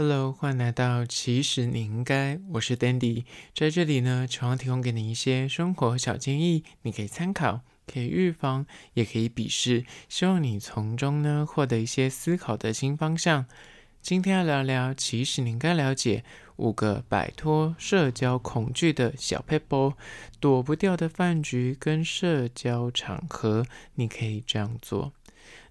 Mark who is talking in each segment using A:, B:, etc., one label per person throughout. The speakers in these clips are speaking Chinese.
A: Hello，欢迎来到其实你应该，我是 Dandy，在这里呢，希望提供给你一些生活小建议，你可以参考，可以预防，也可以鄙视，希望你从中呢获得一些思考的新方向。今天要聊聊，其实你应该了解五个摆脱社交恐惧的小撇步，躲不掉的饭局跟社交场合，你可以这样做，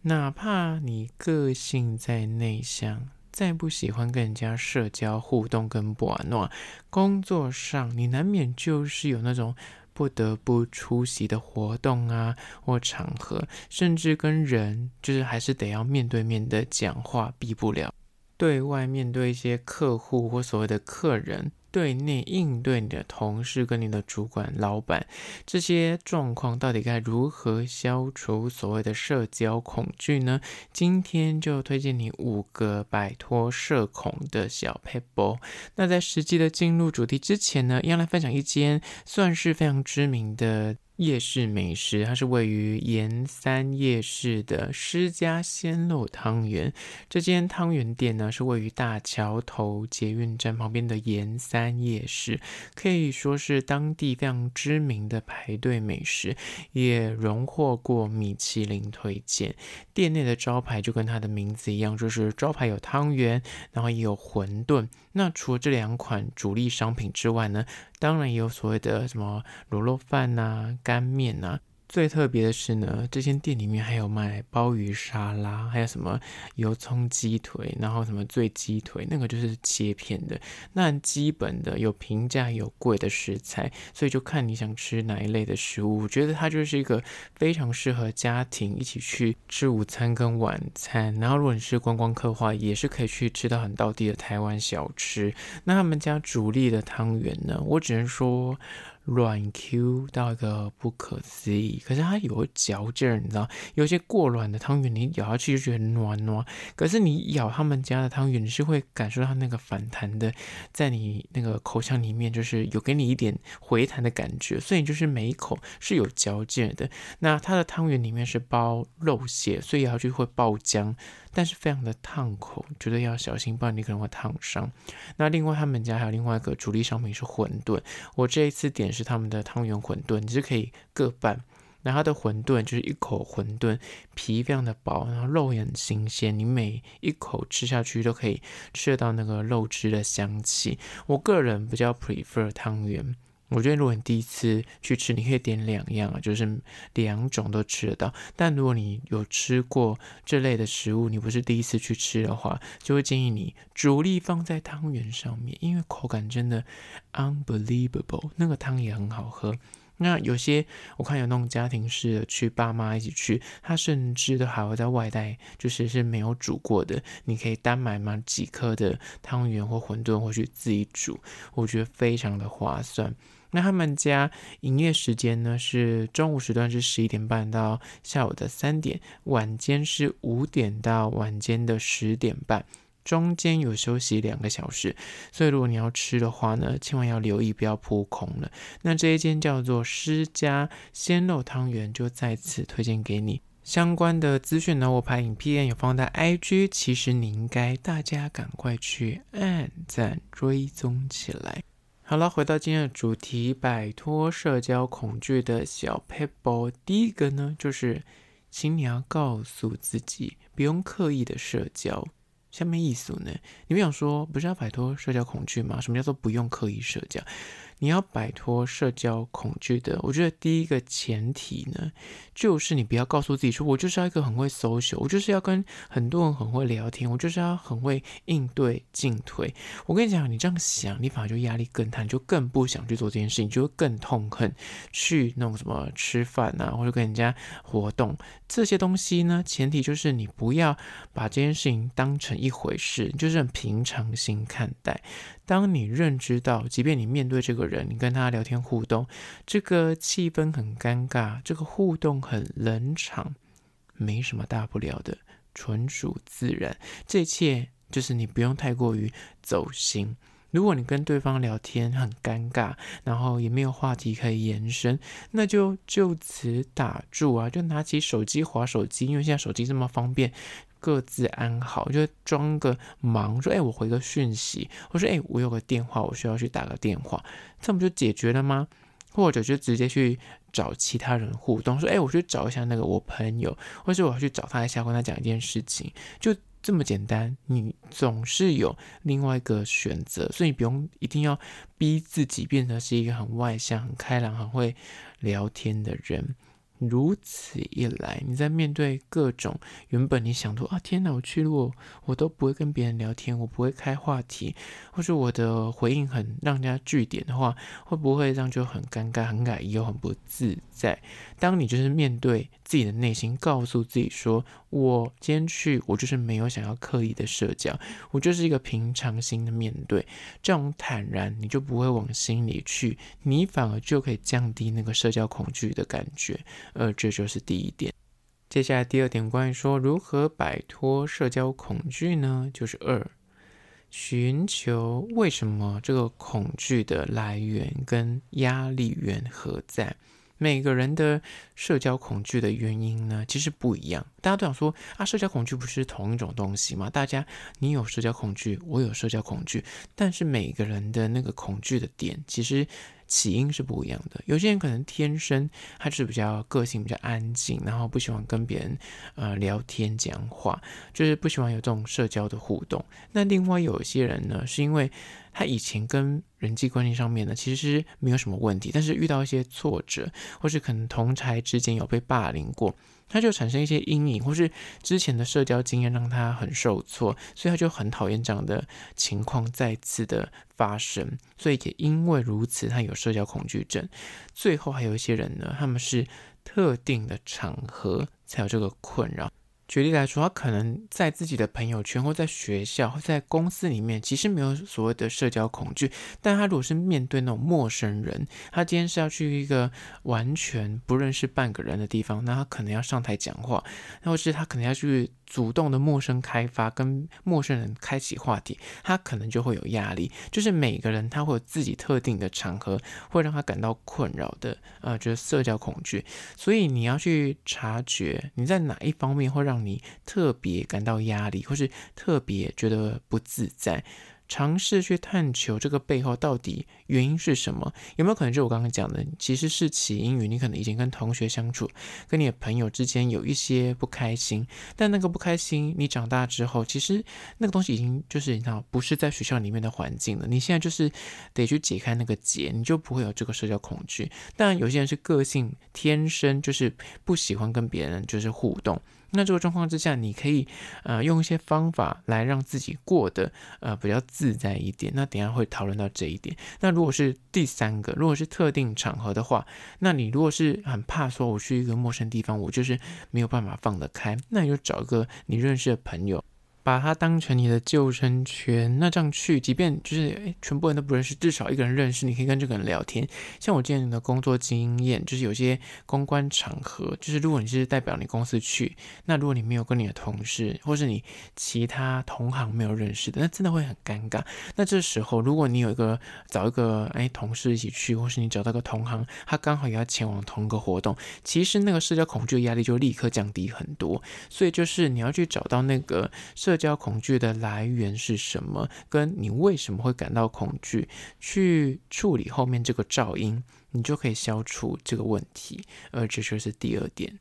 A: 哪怕你个性再内向。再不喜欢跟人家社交互动跟玩闹，工作上你难免就是有那种不得不出席的活动啊或场合，甚至跟人就是还是得要面对面的讲话，避不了。对外面对一些客户或所谓的客人。对内应对你的同事跟你的主管、老板这些状况，到底该如何消除所谓的社交恐惧呢？今天就推荐你五个摆脱社恐的小 paper。那在实际的进入主题之前呢，要来分享一间算是非常知名的。夜市美食，它是位于盐山夜市的施家鲜肉汤圆。这间汤圆店呢，是位于大桥头捷运站旁边的盐山夜市，可以说是当地非常知名的排队美食，也荣获过米其林推荐。店内的招牌就跟它的名字一样，就是招牌有汤圆，然后也有馄饨。那除了这两款主力商品之外呢，当然也有所谓的什么卤肉饭呐、干面呐。最特别的是呢，这间店里面还有卖鲍鱼沙拉，还有什么油葱鸡腿，然后什么醉鸡腿，那个就是切片的。那基本的有平价有贵的食材，所以就看你想吃哪一类的食物。我觉得它就是一个非常适合家庭一起去吃午餐跟晚餐。然后如果你是观光客的话，也是可以去吃到很道地的台湾小吃。那他们家主力的汤圆呢，我只能说。软 Q 到一个不可思议，可是它有嚼劲儿，你知道，有些过软的汤圆，你咬下去就觉得暖暖，可是你咬他们家的汤圆，你是会感受到那个反弹的，在你那个口腔里面，就是有给你一点回弹的感觉，所以就是每一口是有嚼劲的。那它的汤圆里面是包肉馅，所以咬下去会爆浆。但是非常的烫口，绝对要小心，不然你可能会烫伤。那另外他们家还有另外一个主力商品是馄饨，我这一次点是他们的汤圆馄饨，你是可以各半。那它的馄饨就是一口馄饨，皮非常的薄，然后肉也很新鲜，你每一口吃下去都可以吃到那个肉汁的香气。我个人比较 prefer 汤圆。我觉得如果你第一次去吃，你可以点两样啊，就是两种都吃得到。但如果你有吃过这类的食物，你不是第一次去吃的话，就会建议你主力放在汤圆上面，因为口感真的 unbelievable，那个汤也很好喝。那有些我看有那种家庭式的，去爸妈一起去，他甚至都还会在外带，就是是没有煮过的，你可以单买嘛几颗的汤圆或馄饨，或去自己煮，我觉得非常的划算。那他们家营业时间呢，是中午时段是十一点半到下午的三点，晚间是五点到晚间的十点半，中间有休息两个小时。所以如果你要吃的话呢，千万要留意不要扑空了。那这一间叫做施家鲜肉汤圆，就在此推荐给你。相关的资讯呢，我拍影片有放在 IG，其实你应该大家赶快去按赞追踪起来。好了，回到今天的主题，摆脱社交恐惧的小 pebble。第一个呢，就是，请你要告诉自己，不用刻意的社交。下面意思呢，你们想说，不是要摆脱社交恐惧吗？什么叫做不用刻意社交？你要摆脱社交恐惧的，我觉得第一个前提呢，就是你不要告诉自己说，我就是要一个很会 social，我就是要跟很多人很会聊天，我就是要很会应对进退。我跟你讲，你这样想，你反而就压力更大，你就更不想去做这件事情，就会更痛恨去弄什么吃饭啊，或者跟人家活动这些东西呢。前提就是你不要把这件事情当成一回事，就是很平常心看待。当你认知到，即便你面对这个人，你跟他聊天互动，这个气氛很尴尬，这个互动很冷场，没什么大不了的，纯属自然。这一切就是你不用太过于走心。如果你跟对方聊天很尴尬，然后也没有话题可以延伸，那就就此打住啊，就拿起手机滑手机，因为现在手机这么方便。各自安好，就装个忙，说哎，我回个讯息，或说哎，我有个电话，我需要去打个电话，这不就解决了吗？或者就直接去找其他人互动，说哎，我去找一下那个我朋友，或者我要去找他一下，跟他讲一件事情，就这么简单。你总是有另外一个选择，所以你不用一定要逼自己变成是一个很外向、很开朗、很会聊天的人。如此一来，你在面对各种原本你想说啊，天哪，我去了，我我都不会跟别人聊天，我不会开话题，或是我的回应很让人家据点的话，会不会这样就很尴尬、很尴尬又很不自在？当你就是面对自己的内心，告诉自己说，我今天去，我就是没有想要刻意的社交，我就是一个平常心的面对，这种坦然，你就不会往心里去，你反而就可以降低那个社交恐惧的感觉。呃，这就是第一点。接下来第二点，关于说如何摆脱社交恐惧呢？就是二，寻求为什么这个恐惧的来源跟压力源何在。每个人的社交恐惧的原因呢，其实不一样。大家都想说啊，社交恐惧不是同一种东西吗？大家，你有社交恐惧，我有社交恐惧，但是每个人的那个恐惧的点，其实。起因是不一样的，有些人可能天生他就是比较个性比较安静，然后不喜欢跟别人呃聊天讲话，就是不喜欢有这种社交的互动。那另外有一些人呢，是因为他以前跟人际关系上面呢，其实没有什么问题，但是遇到一些挫折，或是可能同侪之间有被霸凌过。他就产生一些阴影，或是之前的社交经验让他很受挫，所以他就很讨厌这样的情况再次的发生。所以也因为如此，他有社交恐惧症。最后还有一些人呢，他们是特定的场合才有这个困扰。举例来说，他可能在自己的朋友圈，或在学校，或在公司里面，其实没有所谓的社交恐惧。但他如果是面对那种陌生人，他今天是要去一个完全不认识半个人的地方，那他可能要上台讲话，那或是他可能要去。主动的陌生开发，跟陌生人开启话题，他可能就会有压力。就是每个人他会有自己特定的场合，会让他感到困扰的，呃，就是社交恐惧。所以你要去察觉你在哪一方面会让你特别感到压力，或是特别觉得不自在。尝试去探求这个背后到底原因是什么？有没有可能就我刚刚讲的，其实是起因于你可能以前跟同学相处，跟你的朋友之间有一些不开心，但那个不开心，你长大之后，其实那个东西已经就是你知道，不是在学校里面的环境了。你现在就是得去解开那个结，你就不会有这个社交恐惧。但有些人是个性天生就是不喜欢跟别人就是互动。那这个状况之下，你可以呃用一些方法来让自己过得呃比较自自在一点。那等下会讨论到这一点。那如果是第三个，如果是特定场合的话，那你如果是很怕说我去一个陌生地方，我就是没有办法放得开，那你就找一个你认识的朋友。把它当成你的救生圈，那这样去，即便就是诶全部人都不认识，至少一个人认识，你可以跟这个人聊天。像我之前的工作经验，就是有些公关场合，就是如果你是代表你公司去，那如果你没有跟你的同事或是你其他同行没有认识的，那真的会很尴尬。那这时候，如果你有一个找一个诶同事一起去，或是你找到个同行，他刚好也要前往同一个活动，其实那个社交恐惧的压力就立刻降低很多。所以就是你要去找到那个社社交恐惧的来源是什么？跟你为什么会感到恐惧？去处理后面这个噪音，你就可以消除这个问题。而这就是第二点。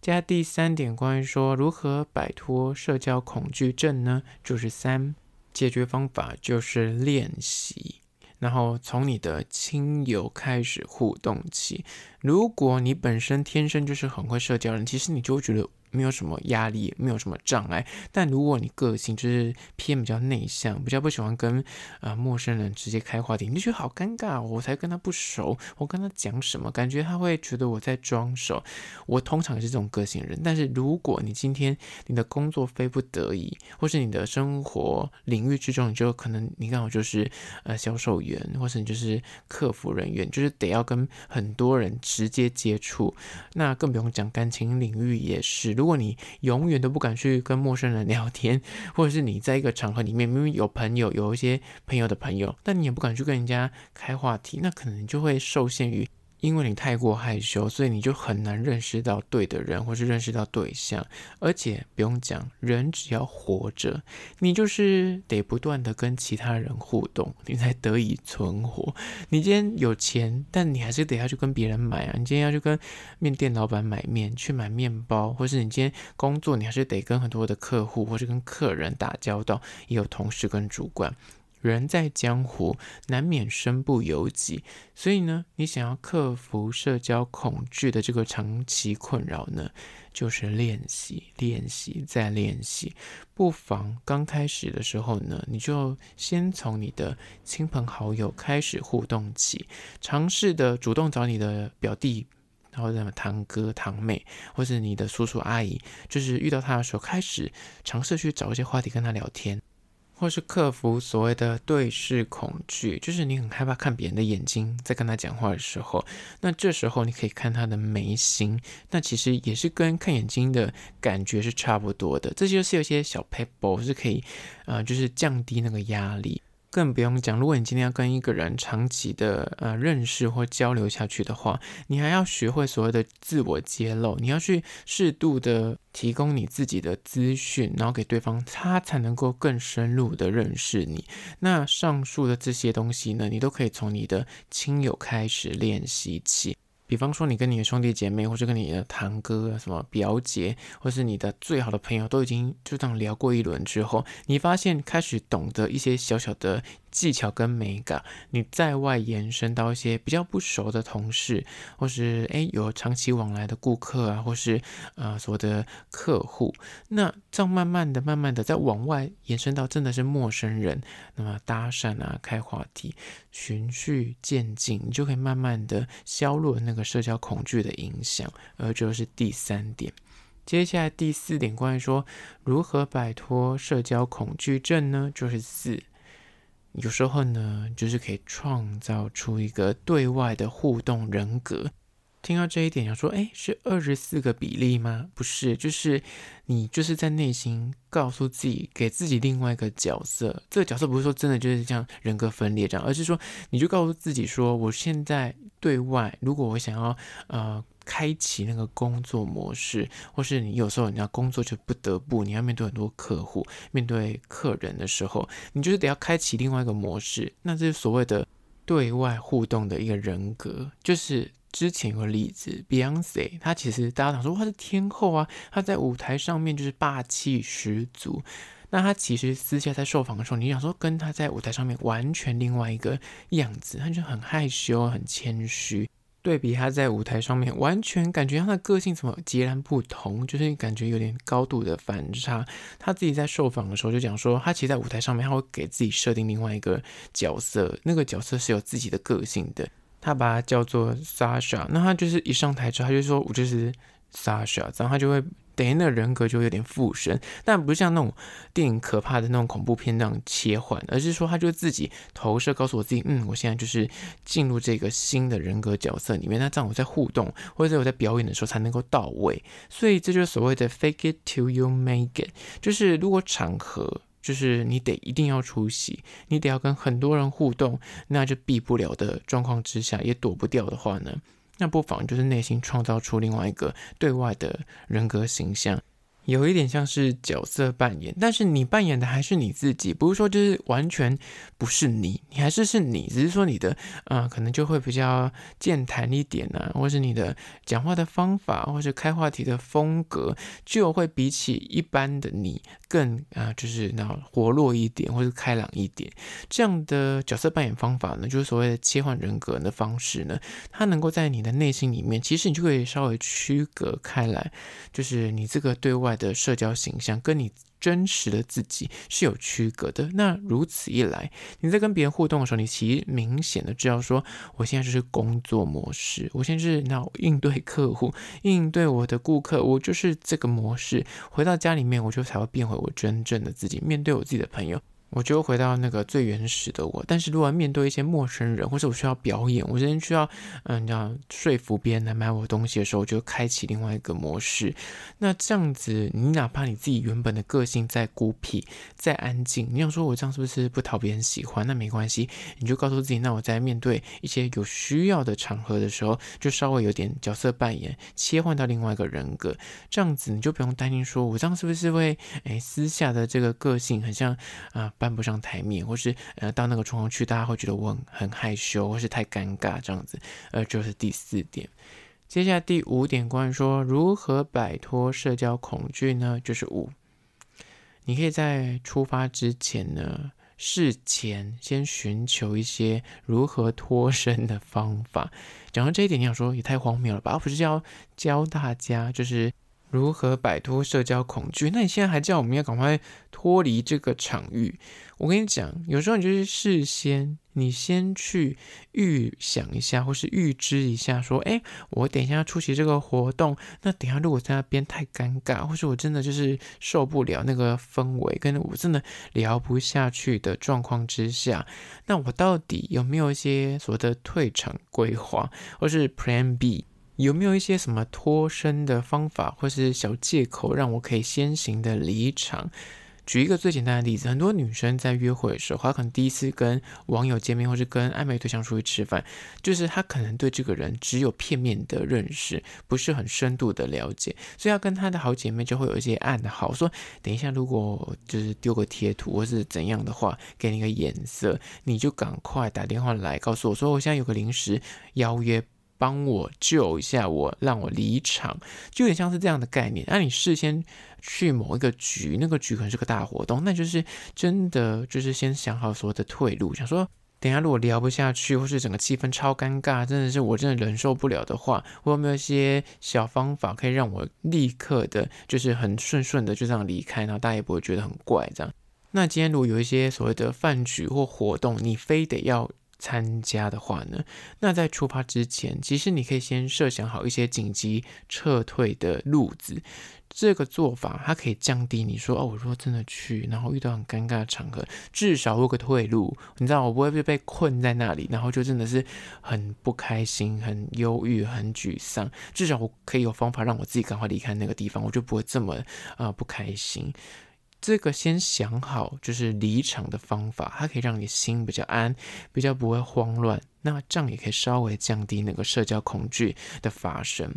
A: 接下来第三点，关于说如何摆脱社交恐惧症呢？就是三，解决方法就是练习，然后从你的亲友开始互动起。如果你本身天生就是很会社交人，其实你就会觉得。没有什么压力，没有什么障碍。但如果你个性就是偏比较内向，比较不喜欢跟呃陌生人直接开话题，你就觉得好尴尬。我才跟他不熟，我跟他讲什么，感觉他会觉得我在装熟。我通常也是这种个性人。但是如果你今天你的工作非不得已，或是你的生活领域之中，你就可能你刚好就是呃销售员，或是你就是客服人员，就是得要跟很多人直接接触。那更不用讲感情领域也是。如果你永远都不敢去跟陌生人聊天，或者是你在一个场合里面明明有朋友，有一些朋友的朋友，但你也不敢去跟人家开话题，那可能就会受限于因为你太过害羞，所以你就很难认识到对的人，或是认识到对象。而且不用讲，人只要活着，你就是得不断的跟其他人互动，你才得以存活。你今天有钱，但你还是得要去跟别人买啊。你今天要去跟面店老板买面，去买面包，或是你今天工作，你还是得跟很多的客户，或是跟客人打交道，也有同事跟主管。人在江湖，难免身不由己，所以呢，你想要克服社交恐惧的这个长期困扰呢，就是练习、练习再练习。不妨刚开始的时候呢，你就先从你的亲朋好友开始互动起，尝试的主动找你的表弟，然后什么堂哥、堂妹，或是你的叔叔阿姨，就是遇到他的时候，开始尝试去找一些话题跟他聊天。或是克服所谓的对视恐惧，就是你很害怕看别人的眼睛，在跟他讲话的时候，那这时候你可以看他的眉心，那其实也是跟看眼睛的感觉是差不多的。这就是有些小 pebble 是可以，呃，就是降低那个压力。更不用讲，如果你今天要跟一个人长期的呃认识或交流下去的话，你还要学会所谓的自我揭露，你要去适度的提供你自己的资讯，然后给对方，他才能够更深入的认识你。那上述的这些东西呢，你都可以从你的亲友开始练习起。比方说，你跟你的兄弟姐妹，或者跟你的堂哥、什么表姐，或是你的最好的朋友，都已经就这样聊过一轮之后，你发现开始懂得一些小小的。技巧跟美感，你在外延伸到一些比较不熟的同事，或是诶有长期往来的顾客啊，或是呃所谓的客户，那这样慢慢的、慢慢的再往外延伸到真的是陌生人，那么搭讪啊、开话题，循序渐进，你就可以慢慢的削弱那个社交恐惧的影响。而这是第三点，接下来第四点，关于说如何摆脱社交恐惧症呢？就是四。有时候呢，就是可以创造出一个对外的互动人格。听到这一点，想说，诶，是二十四个比例吗？不是，就是你就是在内心告诉自己，给自己另外一个角色。这个角色不是说真的就是像人格分裂这样，而是说，你就告诉自己说，我现在对外，如果我想要，呃。开启那个工作模式，或是你有时候你要工作就不得不你要面对很多客户、面对客人的时候，你就是得要开启另外一个模式。那这是所谓的对外互动的一个人格。就是之前有个例子，Beyonce，她其实大家想说她是天后啊，她在舞台上面就是霸气十足。那她其实私下在受访的时候，你想说跟她在舞台上面完全另外一个样子，她就很害羞、很谦虚。对比他在舞台上面，完全感觉他的个性怎么截然不同，就是感觉有点高度的反差。他自己在受访的时候就讲说，他其实在舞台上面，他会给自己设定另外一个角色，那个角色是有自己的个性的，他把它叫做 Sasha。那他就是一上台之后，他就说我就是 Sasha，然后他就会。等于那人格就有点附身，但不是像那种电影可怕的那种恐怖片那样切换，而是说他就自己投射，告诉我自己，嗯，我现在就是进入这个新的人格角色里面。那这样我在互动或者我在表演的时候才能够到位。所以这就是所谓的 fake it till you make it，就是如果场合就是你得一定要出席，你得要跟很多人互动，那就避不了的状况之下也躲不掉的话呢，那不妨就是内心创造出另外一个对外的人格形象。有一点像是角色扮演，但是你扮演的还是你自己，不是说就是完全不是你，你还是是你，只是说你的啊、呃，可能就会比较健谈一点、啊，或是你的讲话的方法，或是开话题的风格，就会比起一般的你更啊、就是那活络一点，或是开朗一点。这样的角色扮演方法呢，就是所谓的切换人格的方式呢，它能够在你的内心里面，其实你就可以稍微区隔开来，就是你这个对外。的社交形象跟你真实的自己是有区隔的。那如此一来，你在跟别人互动的时候，你其实明显的知道说，我现在就是工作模式，我现在是那应对客户、应对我的顾客，我就是这个模式。回到家里面，我就才会变回我真正的自己，面对我自己的朋友。我就回到那个最原始的我。但是如果面对一些陌生人，或者我需要表演，我真的需要，嗯，你知道说服别人来买我东西的时候，我就开启另外一个模式。那这样子，你哪怕你自己原本的个性再孤僻、再安静，你想说我这样是不是不讨别人喜欢？那没关系，你就告诉自己，那我在面对一些有需要的场合的时候，就稍微有点角色扮演，切换到另外一个人格，这样子你就不用担心说我这样是不是会，哎，私下的这个个性很像啊。搬不上台面，或是呃到那个状况去，大家会觉得我很很害羞，或是太尴尬这样子，呃，就是第四点。接下来第五点，关于说如何摆脱社交恐惧呢？就是五，你可以在出发之前呢，事前先寻求一些如何脱身的方法。讲到这一点，你想说也太荒谬了吧？而不是要教大家就是。如何摆脱社交恐惧？那你现在还叫我们要赶快脱离这个场域？我跟你讲，有时候你就是事先，你先去预想一下，或是预知一下，说，哎，我等一下要出席这个活动，那等下如果在那边太尴尬，或是我真的就是受不了那个氛围，跟我真的聊不下去的状况之下，那我到底有没有一些所谓的退场规划，或是 Plan B？有没有一些什么脱身的方法，或是小借口，让我可以先行的离场？举一个最简单的例子，很多女生在约会的时候，她可能第一次跟网友见面，或是跟暧昧对象出去吃饭，就是她可能对这个人只有片面的认识，不是很深度的了解，所以要跟她的好姐妹就会有一些暗号，说等一下如果就是丢个贴图或是怎样的话，给你个眼色，你就赶快打电话来告诉我说，我现在有个临时邀约。帮我救一下我，让我离场，就有点像是这样的概念。那你事先去某一个局，那个局可能是个大活动，那就是真的就是先想好所有的退路，想说等下如果聊不下去，或是整个气氛超尴尬，真的是我真的忍受不了的话，我有没有一些小方法可以让我立刻的，就是很顺顺的就这样离开，然后大家也不会觉得很怪这样。那今天如果有一些所谓的饭局或活动，你非得要。参加的话呢，那在出发之前，其实你可以先设想好一些紧急撤退的路子。这个做法它可以降低你说哦，我如果真的去，然后遇到很尴尬的场合，至少我有个退路。你知道我不会被被困在那里，然后就真的是很不开心、很忧郁、很沮丧。至少我可以有方法让我自己赶快离开那个地方，我就不会这么啊、不开心。这个先想好，就是离场的方法，它可以让你心比较安，比较不会慌乱。那这样也可以稍微降低那个社交恐惧的发生。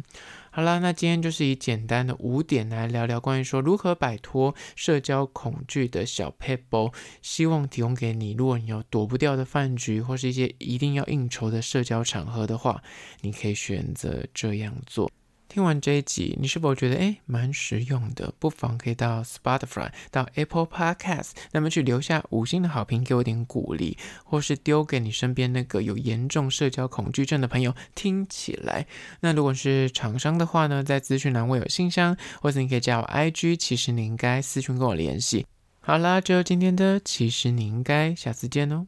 A: 好啦，那今天就是以简单的五点来聊聊关于说如何摆脱社交恐惧的小 pebble，，希望提供给你。如果你有躲不掉的饭局，或是一些一定要应酬的社交场合的话，你可以选择这样做。听完这一集，你是否觉得诶蛮实用的？不妨可以到 Spotify、到 Apple Podcast，那么去留下五星的好评，给我点鼓励，或是丢给你身边那个有严重社交恐惧症的朋友听起来。那如果是厂商的话呢，在资讯栏位有信箱，或者你可以加我 IG，其实你应该私讯跟我联系。好啦，就今天的，其实你应该下次见哦。